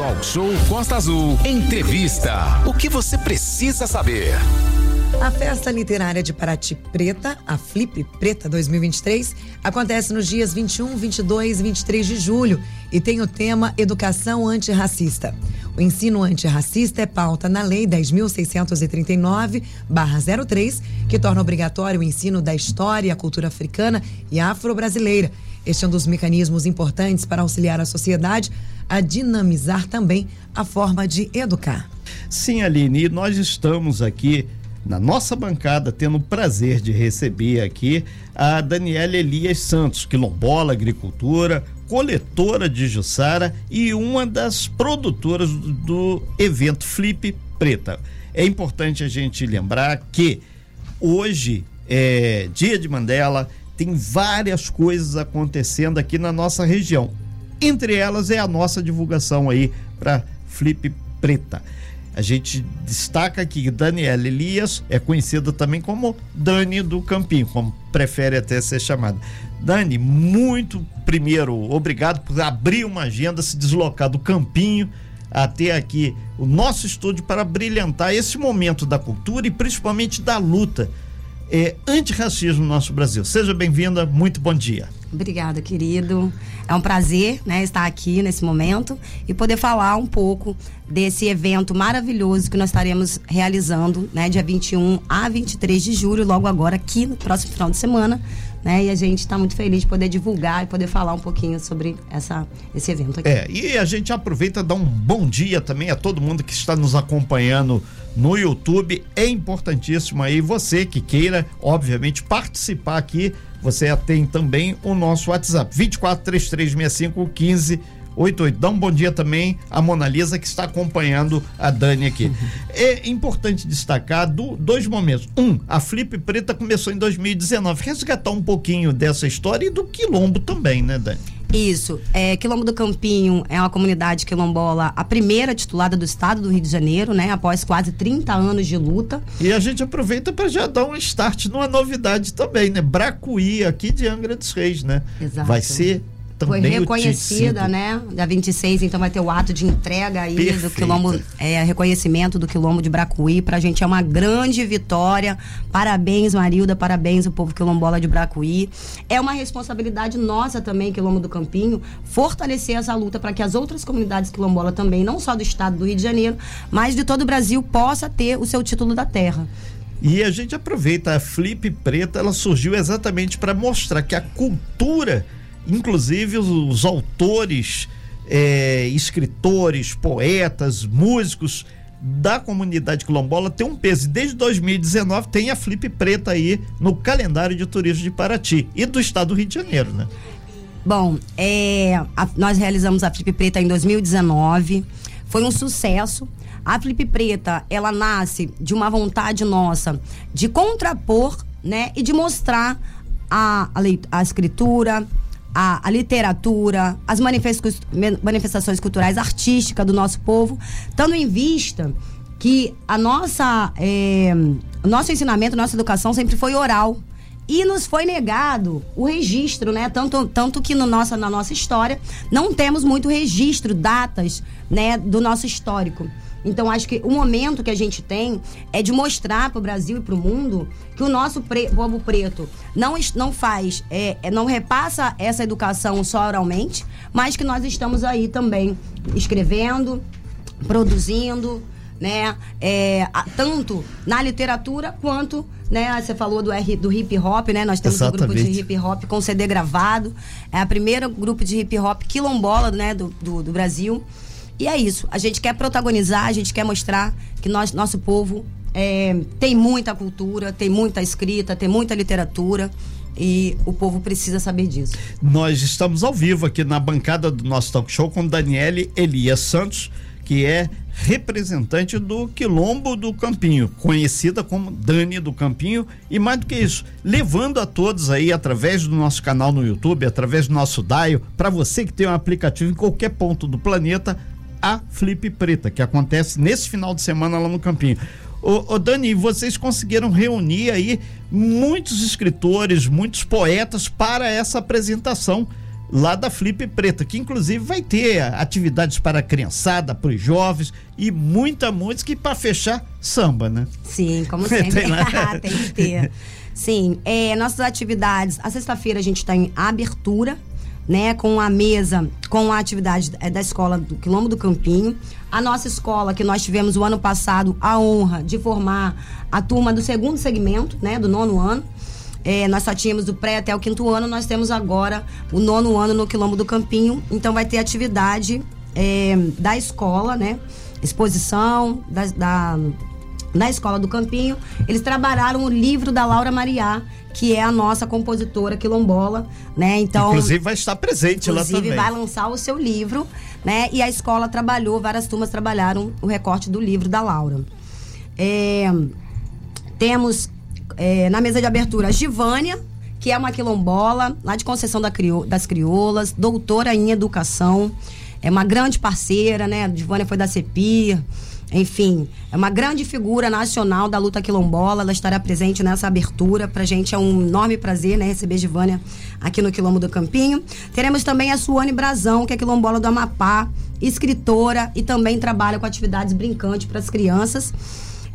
Talk Show Costa Azul. Entrevista. O que você precisa saber? A Festa Literária de Paraty Preta, a Flip Preta 2023, acontece nos dias 21, 22 e 23 de julho e tem o tema Educação Antirracista. O ensino antirracista é pauta na Lei 10.639-03, que torna obrigatório o ensino da história e a cultura africana e afro-brasileira. Este é um dos mecanismos importantes para auxiliar a sociedade a dinamizar também a forma de educar. Sim, Aline, nós estamos aqui na nossa bancada, tendo o prazer de receber aqui a Daniela Elias Santos, quilombola, agricultura, coletora de Jussara e uma das produtoras do, evento Flip Preta. É importante a gente lembrar que hoje é dia de Mandela, tem várias coisas acontecendo aqui na nossa região. Entre elas é a nossa divulgação aí para Flip Preta. A gente destaca que Daniela Elias é conhecida também como Dani do Campinho, como prefere até ser chamada. Dani, muito primeiro, obrigado por abrir uma agenda, se deslocar do Campinho até aqui o nosso estúdio para brilhantar esse momento da cultura e principalmente da luta é, antirracismo no nosso Brasil. Seja bem-vinda, muito bom dia. Obrigada, querido. É um prazer né, estar aqui nesse momento e poder falar um pouco desse evento maravilhoso que nós estaremos realizando, né, dia 21 a 23 de julho, logo agora, aqui no próximo final de semana. Né, e a gente está muito feliz de poder divulgar e poder falar um pouquinho sobre essa, esse evento aqui. É, e a gente aproveita e dá um bom dia também a todo mundo que está nos acompanhando no YouTube. É importantíssimo aí você que queira, obviamente, participar aqui você tem também o nosso WhatsApp, 243365 1588. Dá um bom dia também a Mona Lisa que está acompanhando a Dani aqui. É importante destacar do, dois momentos. Um, a Flip Preta começou em 2019. Resgatar um pouquinho dessa história e do quilombo também, né, Dani? Isso. É, Quilombo do Campinho é uma comunidade quilombola, a primeira titulada do estado do Rio de Janeiro, né? Após quase 30 anos de luta. E a gente aproveita para já dar um start numa novidade também, né? Bracuí, aqui de Angra dos Reis, né? Exato. Vai ser foi reconhecida, né? Da 26, então vai ter o ato de entrega aí Perfeito. do quilombo, é, reconhecimento do quilombo de Bracuí. Pra gente é uma grande vitória. Parabéns, Marilda, parabéns o povo quilombola de Bracuí. É uma responsabilidade nossa também, quilombo do Campinho, fortalecer essa luta para que as outras comunidades quilombolas também, não só do estado do Rio de Janeiro, mas de todo o Brasil, possa ter o seu título da terra. E a gente aproveita a Flip Preta, ela surgiu exatamente para mostrar que a cultura inclusive os, os autores, é, escritores, poetas, músicos da comunidade quilombola tem um peso. Desde 2019 tem a Flip Preta aí no calendário de turismo de Paraty e do estado do Rio de Janeiro, né? Bom, é, a, nós realizamos a Flip Preta em 2019. Foi um sucesso. A Flip Preta, ela nasce de uma vontade nossa de contrapor, né, e de mostrar a, a, a escritura, a, a literatura, as manifestações culturais, artísticas do nosso povo, tendo em vista que a nossa, é, nosso ensinamento, nossa educação sempre foi oral. E nos foi negado o registro, né? Tanto, tanto que no nossa, na nossa história não temos muito registro, datas, né, do nosso histórico. Então, acho que o momento que a gente tem é de mostrar para o Brasil e para o mundo que o nosso pre povo preto não, não faz, é, é, não repassa essa educação só oralmente, mas que nós estamos aí também escrevendo, produzindo, né? É, tanto na literatura quanto, né? Você falou do, R, do hip hop, né? Nós temos Exatamente. um grupo de hip hop com CD gravado. É a primeira grupo de hip hop quilombola, né? do, do, do Brasil. E é isso. A gente quer protagonizar, a gente quer mostrar que nós, nosso povo é, tem muita cultura, tem muita escrita, tem muita literatura. E o povo precisa saber disso. Nós estamos ao vivo aqui na bancada do nosso talk show com Daniele Elias Santos, que é representante do Quilombo do Campinho, conhecida como Dani do Campinho, e mais do que isso, levando a todos aí através do nosso canal no YouTube, através do nosso Daio, para você que tem um aplicativo em qualquer ponto do planeta, a Flip Preta, que acontece nesse final de semana lá no Campinho. Ô, ô, Dani, vocês conseguiram reunir aí muitos escritores, muitos poetas para essa apresentação lá da Flip Preta, que inclusive vai ter atividades para a criançada, para os jovens e muita música e para fechar samba, né? Sim, como sempre. Tem, Tem que ter. Sim, é, nossas atividades, a sexta-feira a gente está em abertura, né, com a mesa, com a atividade da escola do Quilombo do Campinho. A nossa escola, que nós tivemos o ano passado a honra de formar a turma do segundo segmento, né, do nono ano. É, nós só tínhamos do pré até o quinto ano, nós temos agora o nono ano no Quilombo do Campinho. Então vai ter atividade é, da escola, né? Exposição da, da escola do Campinho. Eles trabalharam o livro da Laura Mariá, que é a nossa compositora quilombola, né? Então, inclusive vai estar presente lá também. Inclusive vai lançar o seu livro, né? E a escola trabalhou, várias turmas trabalharam o recorte do livro da Laura. É, temos é, na mesa de abertura a Givânia, que é uma quilombola lá de Conceição da Crio, das Crioulas, doutora em educação, é uma grande parceira, né? A Givânia foi da CEPI, enfim, é uma grande figura nacional da luta quilombola. Ela estará presente nessa abertura. Pra gente é um enorme prazer, né, receber Givânia aqui no Quilombo do Campinho. Teremos também a Suane Brazão, que é quilombola do Amapá, escritora e também trabalha com atividades brincantes para as crianças.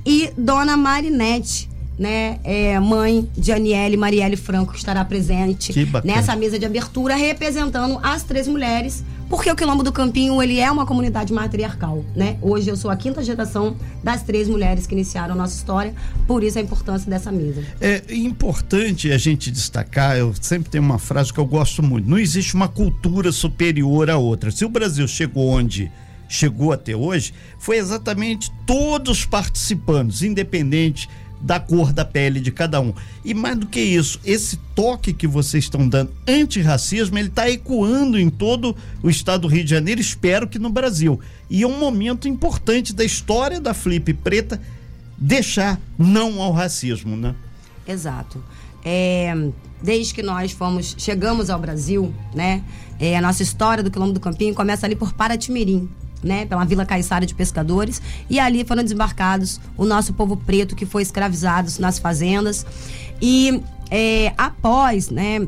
E Dona Marinette, né, é, mãe de Aniele Marielle Franco, que estará presente nessa mesa de abertura, representando as três mulheres, porque o Quilombo do Campinho, ele é uma comunidade matriarcal, né? Hoje eu sou a quinta geração das três mulheres que iniciaram a nossa história, por isso a importância dessa mesa. É importante a gente destacar, eu sempre tenho uma frase que eu gosto muito, não existe uma cultura superior à outra. Se o Brasil chegou onde chegou até hoje, foi exatamente todos os participantes, independente da cor da pele de cada um. E mais do que isso, esse toque que vocês estão dando antirracismo, ele está ecoando em todo o estado do Rio de Janeiro, espero que no Brasil. E é um momento importante da história da Flip Preta deixar não ao racismo, né? Exato. É, desde que nós fomos, chegamos ao Brasil, né? É, a nossa história do Quilombo do Campinho começa ali por Paratimirim, né, pela Vila Caiçara de Pescadores, e ali foram desembarcados o nosso povo preto que foi escravizado nas fazendas. E é, após, né,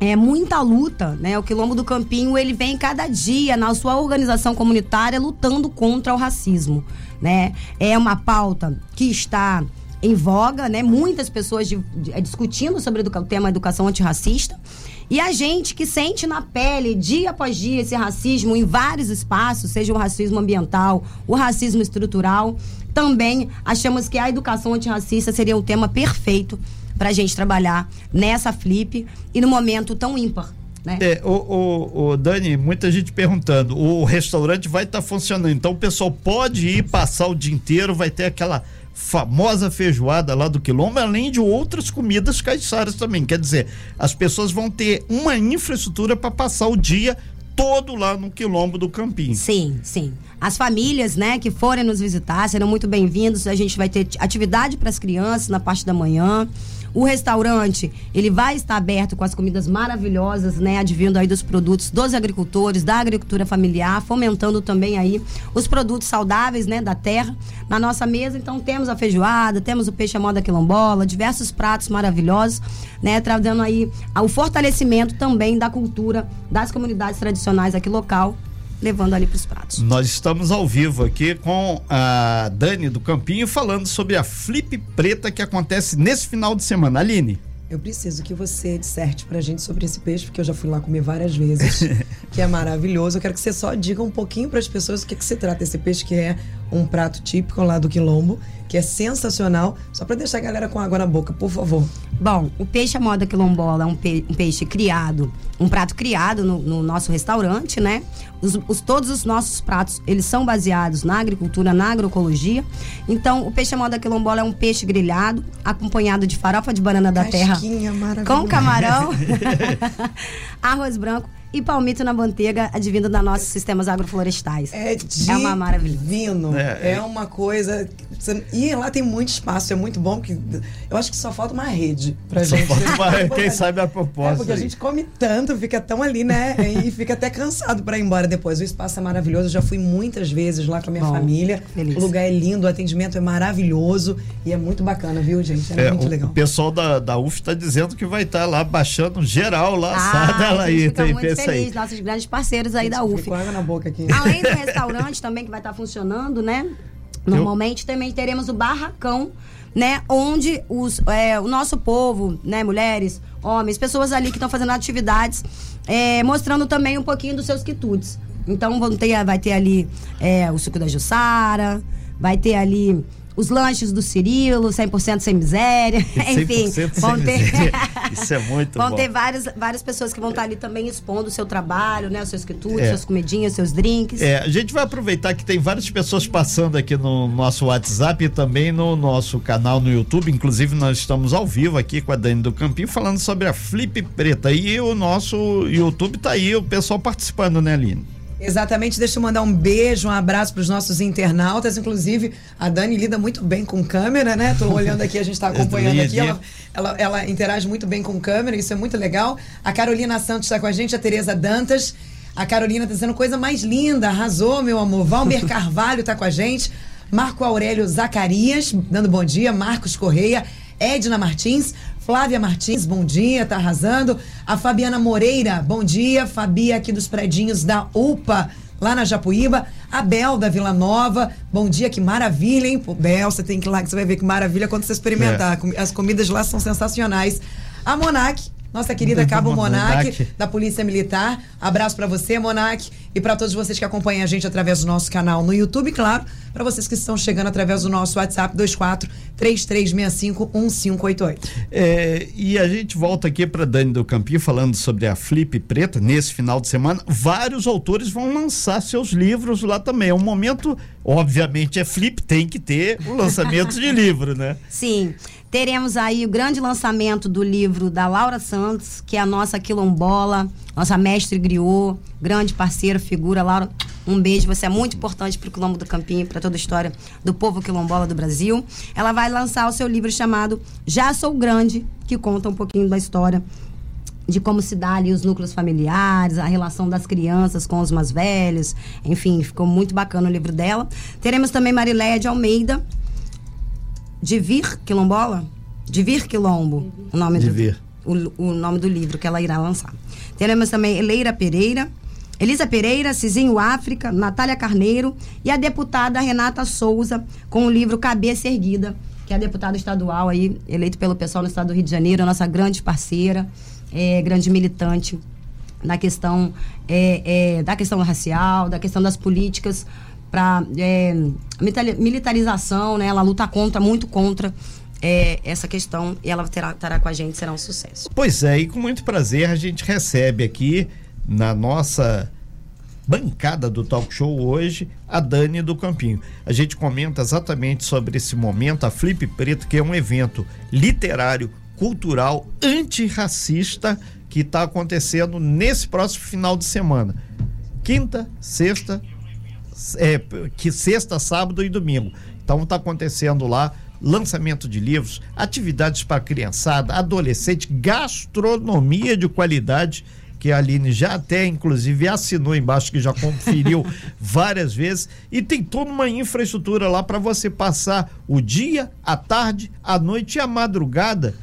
é muita luta, né? O Quilombo do Campinho, ele vem cada dia na sua organização comunitária lutando contra o racismo, né? É uma pauta que está em voga, né? Muitas pessoas de, de, discutindo sobre o tema educação antirracista. E a gente que sente na pele, dia após dia, esse racismo em vários espaços, seja o racismo ambiental, o racismo estrutural, também achamos que a educação antirracista seria o tema perfeito para a gente trabalhar nessa flip e no momento tão ímpar né? É, o, o, o, Dani, muita gente perguntando, o restaurante vai estar tá funcionando, então o pessoal pode ir passar o dia inteiro, vai ter aquela famosa feijoada lá do Quilombo, além de outras comidas caiçaras também. Quer dizer, as pessoas vão ter uma infraestrutura para passar o dia todo lá no Quilombo do Campinho. Sim, sim. As famílias, né, que forem nos visitar serão muito bem-vindos. A gente vai ter atividade para as crianças na parte da manhã. O restaurante, ele vai estar aberto com as comidas maravilhosas, né, advindo aí dos produtos dos agricultores, da agricultura familiar, fomentando também aí os produtos saudáveis, né, da terra na nossa mesa. Então temos a feijoada, temos o peixe à moda quilombola, diversos pratos maravilhosos, né, trazendo aí o fortalecimento também da cultura das comunidades tradicionais aqui local levando ali para os pratos. Nós estamos ao vivo aqui com a Dani do Campinho falando sobre a Flip Preta que acontece nesse final de semana. Aline. Eu preciso que você disserte pra gente sobre esse peixe, porque eu já fui lá comer várias vezes, que é maravilhoso. Eu quero que você só diga um pouquinho para as pessoas o que, que se trata esse peixe, que é um prato típico lá do Quilombo, que é sensacional, só para deixar a galera com água na boca, por favor. Bom, o peixe à moda quilombola é um, pe um peixe criado, um prato criado no, no nosso restaurante, né? Os, os, todos os nossos pratos, eles são baseados na agricultura, na agroecologia. Então, o peixe à moda quilombola é um peixe grelhado, acompanhado de farofa de banana da terra com camarão, arroz branco e palmito na manteiga advindo da nossos sistemas agroflorestais. É, é uma maravilha. Divino. É, é uma coisa. E lá tem muito espaço, é muito bom, porque eu acho que só falta uma rede pra só gente. Falta uma, quem sabe a proposta. É porque aí. a gente come tanto, fica tão ali, né? E fica até cansado para ir embora depois. O espaço é maravilhoso, eu já fui muitas vezes lá com a minha bom, família. Feliz. O lugar é lindo, o atendimento é maravilhoso e é muito bacana, viu, gente? É, é muito o, legal. O pessoal da, da UF está dizendo que vai estar tá lá baixando geral lá, ah, lá aí. Tem feliz, nossos grandes parceiros aí da UF. Água na boca aqui. Além do restaurante também que vai estar funcionando, né? Normalmente também teremos o barracão, né? Onde os, é, o nosso povo, né? Mulheres, homens, pessoas ali que estão fazendo atividades, é, mostrando também um pouquinho dos seus quitutes. Então vão ter, vai ter ali é, o suco da Jussara, vai ter ali os lanches do Cirilo, 100% sem miséria. Enfim, 100% vão sem ter. miséria. Isso é muito vão bom. ter várias, várias pessoas que vão estar ali também expondo o seu trabalho, né? Os seus quitutes, É. suas comidinhas, seus drinks. É, a gente vai aproveitar que tem várias pessoas passando aqui no nosso WhatsApp e também no nosso canal no YouTube. Inclusive, nós estamos ao vivo aqui com a Dani do Campinho falando sobre a Flip Preta. E o nosso YouTube tá aí, o pessoal participando, né, Aline? Exatamente, deixa eu mandar um beijo, um abraço para os nossos internautas. Inclusive, a Dani lida muito bem com câmera, né? Tô olhando aqui, a gente está acompanhando aqui. Ela, ela, ela interage muito bem com câmera, isso é muito legal. A Carolina Santos está com a gente, a Tereza Dantas. A Carolina tá dizendo coisa mais linda, arrasou, meu amor. Valmer Carvalho tá com a gente. Marco Aurélio Zacarias, dando bom dia. Marcos Correia. Edna Martins. Flávia Martins, bom dia, tá arrasando. A Fabiana Moreira, bom dia. Fabia aqui dos predinhos da UPA, lá na Japuíba. A Bel da Vila Nova, bom dia, que maravilha, hein? Pô, Bel, você tem que ir lá que você vai ver que maravilha quando você experimentar. Com- As comidas lá são sensacionais. A Monac, nossa querida Cabo Monac, da Polícia Militar. Abraço pra você, Monac, e pra todos vocês que acompanham a gente através do nosso canal no YouTube, claro, pra vocês que estão chegando através do nosso WhatsApp 24 3365 1588. É, e a gente volta aqui para Dani do Campinho falando sobre a Flip Preta. Nesse final de semana, vários autores vão lançar seus livros lá também. É um momento, obviamente, é Flip, tem que ter o lançamento de livro, né? Sim. Teremos aí o grande lançamento do livro da Laura Santos, que é a nossa quilombola, nossa mestre griot, grande parceira, figura. Laura, um beijo. Você é muito importante para o Quilombo do Campinho, para toda a história do povo quilombola do Brasil. Ela vai lançar o seu livro chamado Já Sou Grande, que conta um pouquinho da história de como se dá ali os núcleos familiares, a relação das crianças com os mais velhos. Enfim, ficou muito bacana o livro dela. Teremos também Mariléia de Almeida, de Vir Quilombola? De Vir Quilombo, o nome do. O, o nome do livro que ela irá lançar. Teremos também Eleira Pereira, Elisa Pereira, Cizinho África, Natália Carneiro e a deputada Renata Souza com o livro Cabeça Erguida, que é a deputada estadual aí, eleito pelo pessoal no estado do Rio de Janeiro, a nossa grande parceira, é, grande militante na questão é, é, da questão racial, da questão das políticas para militarização, né? Ela luta contra, muito contra é, essa questão e ela terá, estará com a gente, será um sucesso. Pois é, e com muito prazer a gente recebe aqui na nossa bancada do talk show hoje a Dani do Campinho. A gente comenta exatamente sobre esse momento, a Flip Preto, que é um evento literário, cultural, antirracista que está acontecendo nesse próximo final de semana. Quinta, sexta, é, que sexta, sábado e domingo. Então está acontecendo lá lançamento de livros, atividades para criançada, adolescente, gastronomia de qualidade que a Aline já até inclusive assinou embaixo que já conferiu várias vezes e tem toda uma infraestrutura lá para você passar o dia, a tarde, a noite e a madrugada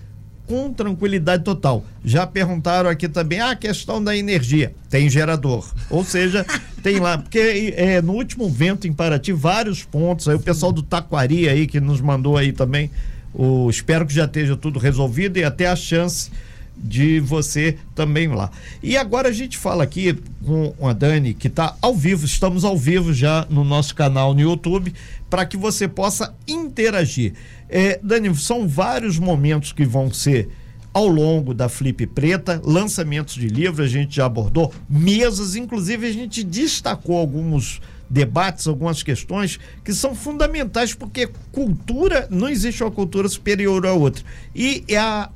com tranquilidade total. Já perguntaram aqui também ah, a questão da energia. Tem gerador. Ou seja, tem lá, porque é, no último vento em Paraty, vários pontos, aí o pessoal do Taquari aí que nos mandou aí também, o, espero que já esteja tudo resolvido e até a chance de você também lá. E agora a gente fala aqui com a Dani, que está ao vivo, estamos ao vivo já no nosso canal no YouTube, para que você possa interagir. É, Dani, são vários momentos que vão ser ao longo da Flip Preta, lançamentos de livros, a gente já abordou, mesas, inclusive a gente destacou alguns debates, algumas questões que são fundamentais, porque cultura, não existe uma cultura superior à outra. E é a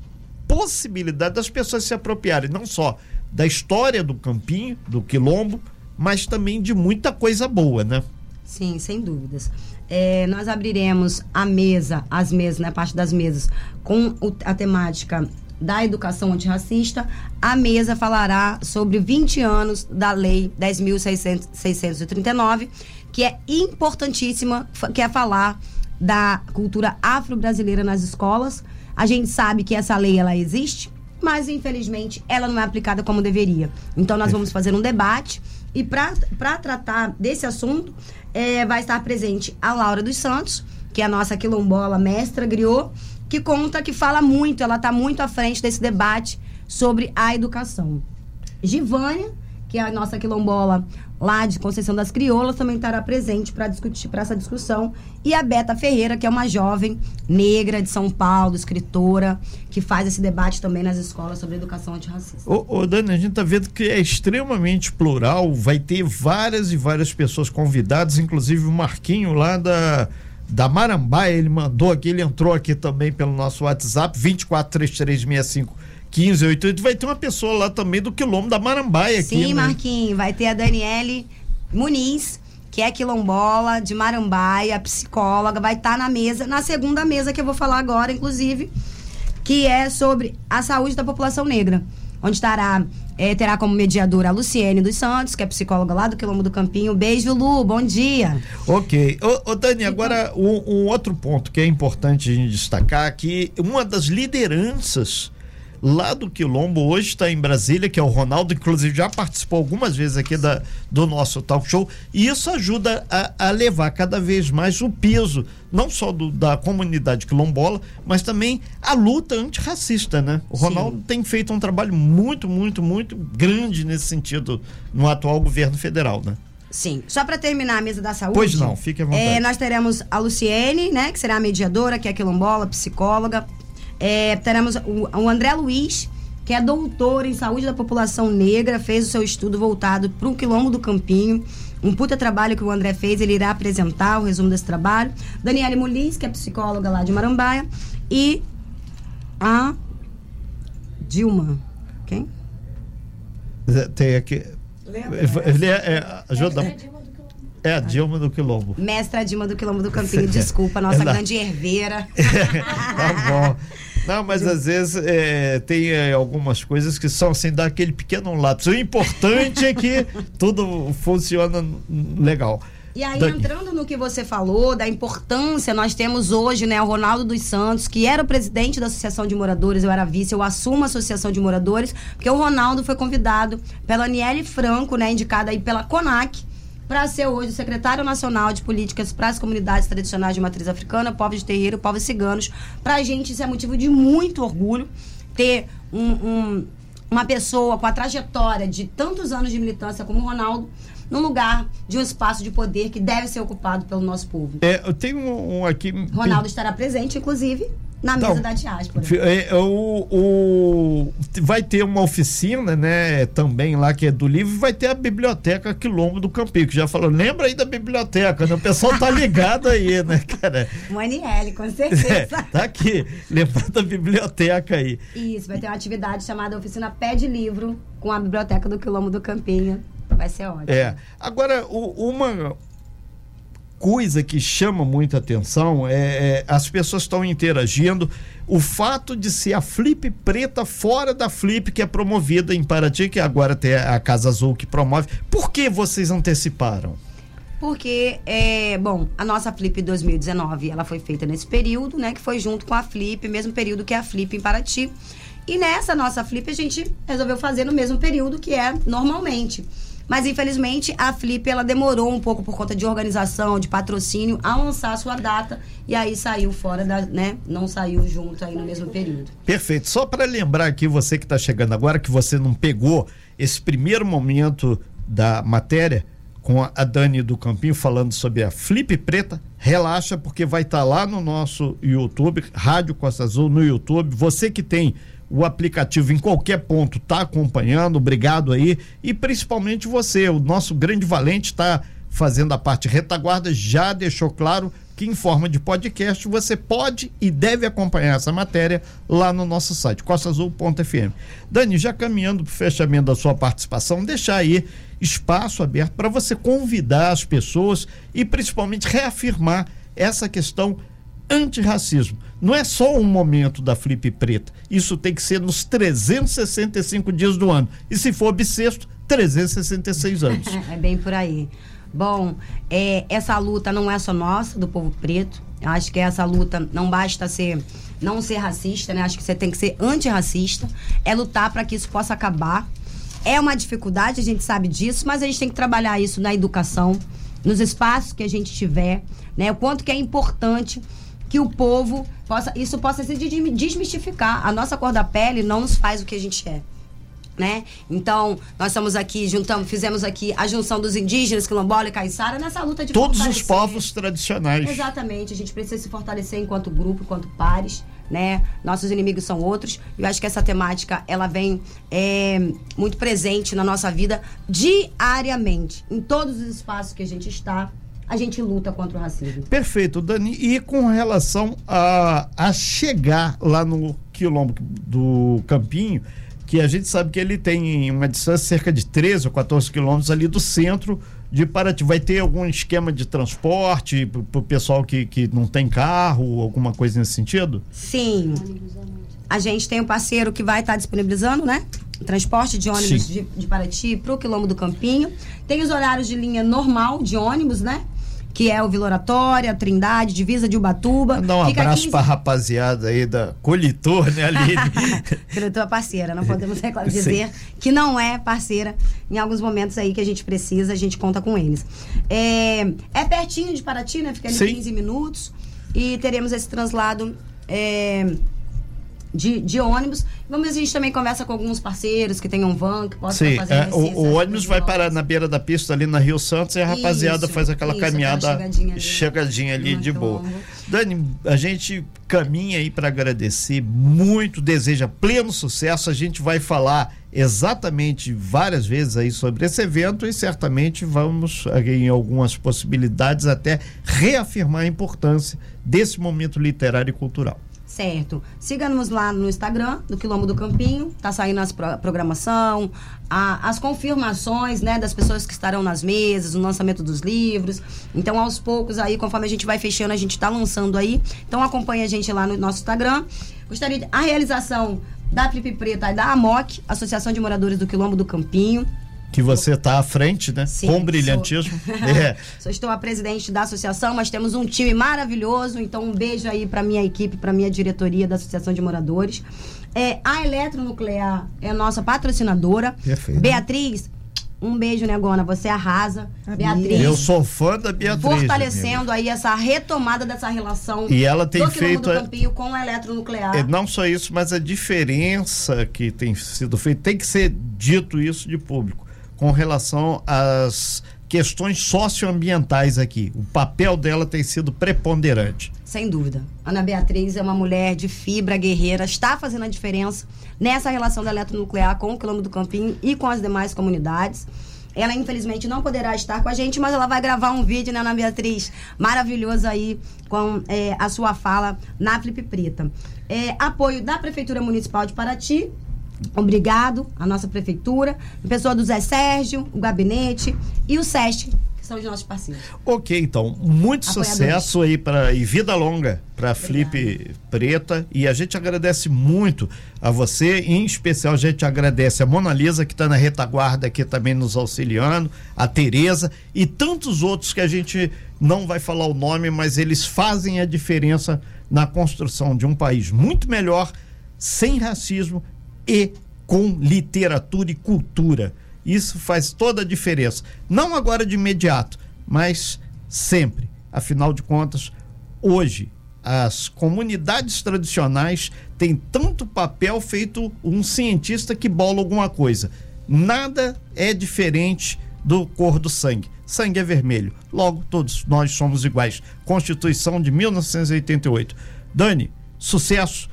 possibilidade das pessoas se apropriarem não só da história do campinho, do quilombo, mas também de muita coisa boa, né? Sim, sem dúvidas. É, nós abriremos a mesa, as mesas, né, parte das mesas, com o- a temática da educação antirracista. A mesa falará sobre 20 anos da Lei 10.639, que é importantíssima, que é falar da cultura afro-brasileira nas escolas. A gente sabe que essa lei ela existe, mas infelizmente ela não é aplicada como deveria. Então nós vamos fazer um debate e para tratar desse assunto é, vai estar presente a Laura dos Santos, que é a nossa quilombola mestra griot, que conta, que fala muito, ela está muito à frente desse debate sobre a educação. Givânia, que é a nossa quilombola lá de Conceição das Crioulas, também estará presente para discutir para essa discussão. E a Beta Ferreira, que é uma jovem negra de São Paulo, escritora, que faz esse debate também nas escolas sobre educação antirracista. Ô, ô Dani, a gente está vendo que é extremamente plural, vai ter várias e várias pessoas convidadas, inclusive o Marquinho lá da da Marambaia, ele mandou aqui, ele entrou aqui também pelo nosso WhatsApp, 243365 1588. Vai ter uma pessoa lá também do quilombo da Marambaia Sim, aqui. Sim, né? Marquinhos, vai ter a Daniele Muniz, que é quilombola de Marambaia, psicóloga, vai estar tá na mesa, na segunda mesa que eu vou falar agora, inclusive, que é sobre a saúde da população negra. Onde estará, é, terá como mediadora a Luciene dos Santos, que é psicóloga lá do Quilombo do Campinho. Beijo, Lu, bom dia. Ok. Ô, ô Dani, então, agora um, um outro ponto que é importante a gente destacar, que uma das lideranças lá do Quilombo, hoje está em Brasília, que é o Ronaldo, inclusive já participou algumas vezes aqui da, do nosso talk show, e isso ajuda a, a levar cada vez mais o peso, não só do, da comunidade quilombola, mas também a luta antirracista, né? O Ronaldo Sim. tem feito um trabalho muito, muito, muito grande nesse sentido no atual governo federal, né? Sim. Só para terminar a mesa da saúde. Pois não, fique à vontade. É, nós teremos a Luciene, né, que será a mediadora, que é quilombola, psicóloga, é, teremos o, o André Luiz, que é doutor em saúde da população negra, fez o seu estudo voltado para o quilombo do Campinho. Um puta trabalho que o André fez, ele irá apresentar o resumo desse trabalho. Daniele Mulis, que é psicóloga lá de Marambaia. E a Dilma. Quem? Tem aqui. Lembra? Ele é, é, ajuda. É a Dilma do Quilombo. Mestra Dilma do Quilombo do Campinho, desculpa, nossa grande herveira. tá bom. Não, mas às vezes é, tem é, algumas coisas que são dar aquele pequeno lápis. O importante é que tudo funciona legal. E aí, entrando no que você falou, da importância, nós temos hoje, né, o Ronaldo dos Santos, que era o presidente da Associação de Moradores, eu era vice, eu assumo a Associação de Moradores, porque o Ronaldo foi convidado pela Aniele Franco, né, indicada aí pela CONAC, para ser hoje o secretário nacional de políticas para as comunidades tradicionais de matriz africana, povos de terreiro, povos ciganos. Para a gente isso é motivo de muito orgulho ter um, um, uma pessoa com a trajetória de tantos anos de militância como o Ronaldo num lugar de um espaço de poder que deve ser ocupado pelo nosso povo. É, eu tenho um, um aqui. Ronaldo estará presente, inclusive, na então, mesa da diáspora. É, o, o, vai ter uma oficina, né, também lá que é do livro, e vai ter a biblioteca Quilombo do Campinho, que já falou, lembra aí da biblioteca, né? O pessoal tá ligado aí, né, cara? Maniele, com certeza. É, tá aqui, lembra da biblioteca aí. Isso, vai ter uma atividade chamada Oficina Pé de Livro, com a biblioteca do Quilombo do Campinho. Vai ser ótimo. É. Agora, o, uma coisa que chama muita atenção é, é as pessoas estão interagindo. O fato de ser a Flip preta fora da Flip que é promovida em Paraty, que agora tem a Casa Azul que promove. Por que vocês anteciparam? Porque, é, bom, a nossa Flip 2019, ela foi feita nesse período, né? Que foi junto com a Flip, mesmo período que a Flip em Paraty. E nessa nossa Flip a gente resolveu fazer no mesmo período que é normalmente. Mas infelizmente a Flip ela demorou um pouco por conta de organização, de patrocínio a lançar a sua data e aí saiu fora da, né, não saiu junto aí no mesmo período. Perfeito. Só para lembrar aqui você que está chegando agora que você não pegou esse primeiro momento da matéria com a Dani do Campinho falando sobre a Flip Preta, relaxa porque vai estar tá lá no nosso YouTube, Rádio Costa Azul no YouTube. Você que tem o aplicativo em qualquer ponto está acompanhando, obrigado aí. E principalmente você, o nosso grande valente está fazendo a parte retaguarda, já deixou claro que em forma de podcast você pode e deve acompanhar essa matéria lá no nosso site, costaazul.fm. Dani, já caminhando para o fechamento da sua participação, deixar aí espaço aberto para você convidar as pessoas e principalmente reafirmar essa questão antirracismo. Não é só um momento da Flip Preta. Isso tem que ser nos 365 dias do ano. E se for bissexto, 366 anos. é bem por aí. Bom, é, essa luta não é só nossa, do povo preto. Acho que essa luta não basta ser não ser racista, né? Acho que você tem que ser antirracista. É lutar para que isso possa acabar. É uma dificuldade, a gente sabe disso, mas a gente tem que trabalhar isso na educação, nos espaços que a gente tiver, né? O quanto que é importante que o povo possa, isso possa se desmistificar. A nossa cor da pele não nos faz o que a gente é. Né? Então, nós estamos aqui, juntamos, fizemos aqui a junção dos indígenas, quilombola e caiçara nessa luta de Todos os povos tradicionais. Exatamente, a gente precisa se fortalecer enquanto grupo, enquanto pares, né? Nossos inimigos são outros. Eu acho que essa temática, ela vem é, muito presente na nossa vida diariamente, em todos os espaços que a gente está, a gente luta contra o racismo. Perfeito, Dani. E com relação a, a chegar lá no quilombo do Campinho, que a gente sabe que ele tem uma distância cerca de 13 ou 14 quilômetros ali do centro de Paraty. Vai ter algum esquema de transporte para o pessoal que, que não tem carro, alguma coisa nesse sentido? Sim. A gente tem um parceiro que vai estar tá disponibilizando, né? Transporte de ônibus de, de Paraty para o Quilombo do Campinho. Tem os horários de linha normal de ônibus, né? Que é o Vila Oratória, Trindade, Divisa de Ubatuba. Dá um Fica abraço 15... pra rapaziada aí da Colitor, né, Aline? Colitor é parceira, não podemos dizer Sim. que não é parceira. Em alguns momentos aí que a gente precisa, a gente conta com eles. É, é pertinho de Paraty, né? Fica ali Sim. 15 minutos. E teremos esse translado é, de, de ônibus. Vamos a gente também conversa com alguns parceiros que tenham van, que possam Sim, fazer é, o, o ônibus vai parar na beira da pista ali na Rio Santos e a rapaziada isso, faz aquela isso, caminhada, aquela chegadinha ali, chegadinha ali de boa. Dani, a gente caminha aí para agradecer muito, deseja pleno sucesso. A gente vai falar exatamente várias vezes aí sobre esse evento e certamente vamos em algumas possibilidades até reafirmar a importância desse momento literário e cultural. Certo. Siga-nos lá no Instagram, do Quilombo do Campinho. Tá saindo as pro programação, a, as confirmações, né, das pessoas que estarão nas mesas, o lançamento dos livros. Então, aos poucos aí, conforme a gente vai fechando, a gente tá lançando aí. Então, acompanhe a gente lá no nosso Instagram. Gostaria de, a realização da Flip Preta e da AMOC, Associação de Moradores do Quilombo do Campinho que você está à frente, né? Sim, Com brilhantismo. Sou... é. estou a presidente da associação, mas temos um time maravilhoso. Então, um beijo aí para minha equipe, para minha diretoria da Associação de Moradores. É, a Eletronuclear é a nossa patrocinadora. Perfeito. Beatriz, um beijo, Negona. Você arrasa. A Beatriz. Eu sou fã da Beatriz. Fortalecendo aí essa retomada dessa relação e ela tem do feito do Campinho com o eletronuclear. É, não só isso, mas a diferença que tem sido feita, tem que ser dito isso de público com relação às questões socioambientais aqui. O papel dela tem sido preponderante. Sem dúvida. Ana Beatriz é uma mulher de fibra guerreira, está fazendo a diferença nessa relação da eletronuclear com o quilômetro do Campinho e com as demais comunidades. Ela, infelizmente, não poderá estar com a gente, mas ela vai gravar um vídeo, né, Ana Beatriz? Maravilhoso aí com é, a sua fala na Flip Preta. É, apoio da Prefeitura Municipal de Paraty Obrigado à nossa prefeitura, a pessoa do Zé Sérgio, o gabinete e o SESC, que são os nossos parceiros. Ok, então, muito sucesso aí para e vida longa para Flip Preta e a gente agradece muito a você, em especial a gente agradece a Mona Lisa que está na retaguarda aqui também nos auxiliando, a Tereza e tantos outros que a gente não vai falar o nome, mas eles fazem a diferença na construção de um país muito melhor, sem racismo e com literatura e cultura. Isso faz toda a diferença. Não agora de imediato, mas sempre. Afinal de contas, hoje as comunidades tradicionais têm tanto papel feito um cientista que bola alguma coisa. Nada é diferente do cor do sangue. Sangue é vermelho. Logo, todos nós somos iguais. Constituição de 1988. Dani, sucesso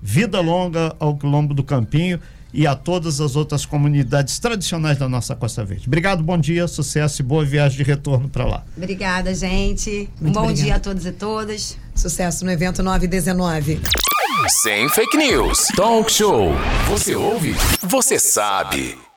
Vida longa ao Quilombo do Campinho e a todas as outras comunidades tradicionais da nossa Costa Verde. Obrigado, bom dia, sucesso e boa viagem de retorno para lá. Obrigada, gente. Muito um bom obrigada. dia a todos e todas. Sucesso no evento 919. Sem fake news. Talk show. Você ouve? Você sabe.